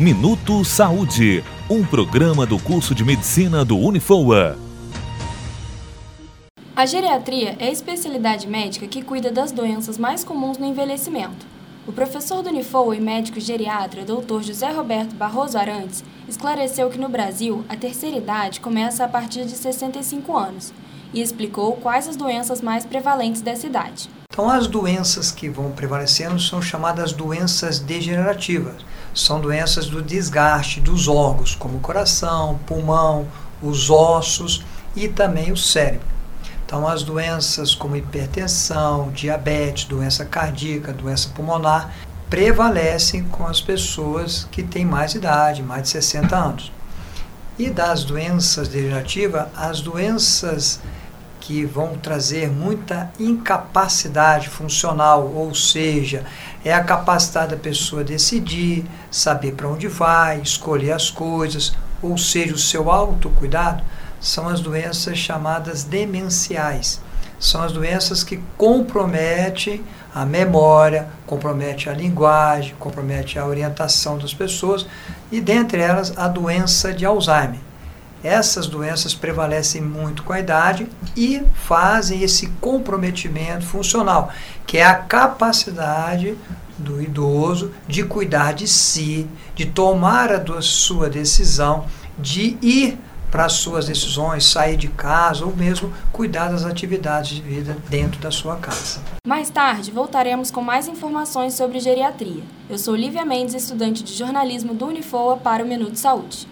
Minuto Saúde, um programa do curso de medicina do Unifoa. A geriatria é a especialidade médica que cuida das doenças mais comuns no envelhecimento. O professor do Unifoa e médico geriatra, Dr. José Roberto Barroso Arantes, esclareceu que no Brasil a terceira idade começa a partir de 65 anos e explicou quais as doenças mais prevalentes dessa idade. Então, as doenças que vão prevalecendo são chamadas doenças degenerativas. São doenças do desgaste dos órgãos, como o coração, pulmão, os ossos e também o cérebro. Então, as doenças como hipertensão, diabetes, doença cardíaca, doença pulmonar, prevalecem com as pessoas que têm mais idade, mais de 60 anos. E das doenças degenerativas, as doenças que vão trazer muita incapacidade funcional, ou seja, é a capacidade da pessoa decidir, saber para onde vai, escolher as coisas, ou seja, o seu autocuidado são as doenças chamadas demenciais. São as doenças que comprometem a memória, comprometem a linguagem, comprometem a orientação das pessoas e dentre elas a doença de Alzheimer. Essas doenças prevalecem muito com a idade e fazem esse comprometimento funcional, que é a capacidade do idoso de cuidar de si, de tomar a sua decisão, de ir para as suas decisões, sair de casa ou mesmo cuidar das atividades de vida dentro da sua casa. Mais tarde, voltaremos com mais informações sobre geriatria. Eu sou Lívia Mendes, estudante de jornalismo do Unifoa para o Minuto Saúde.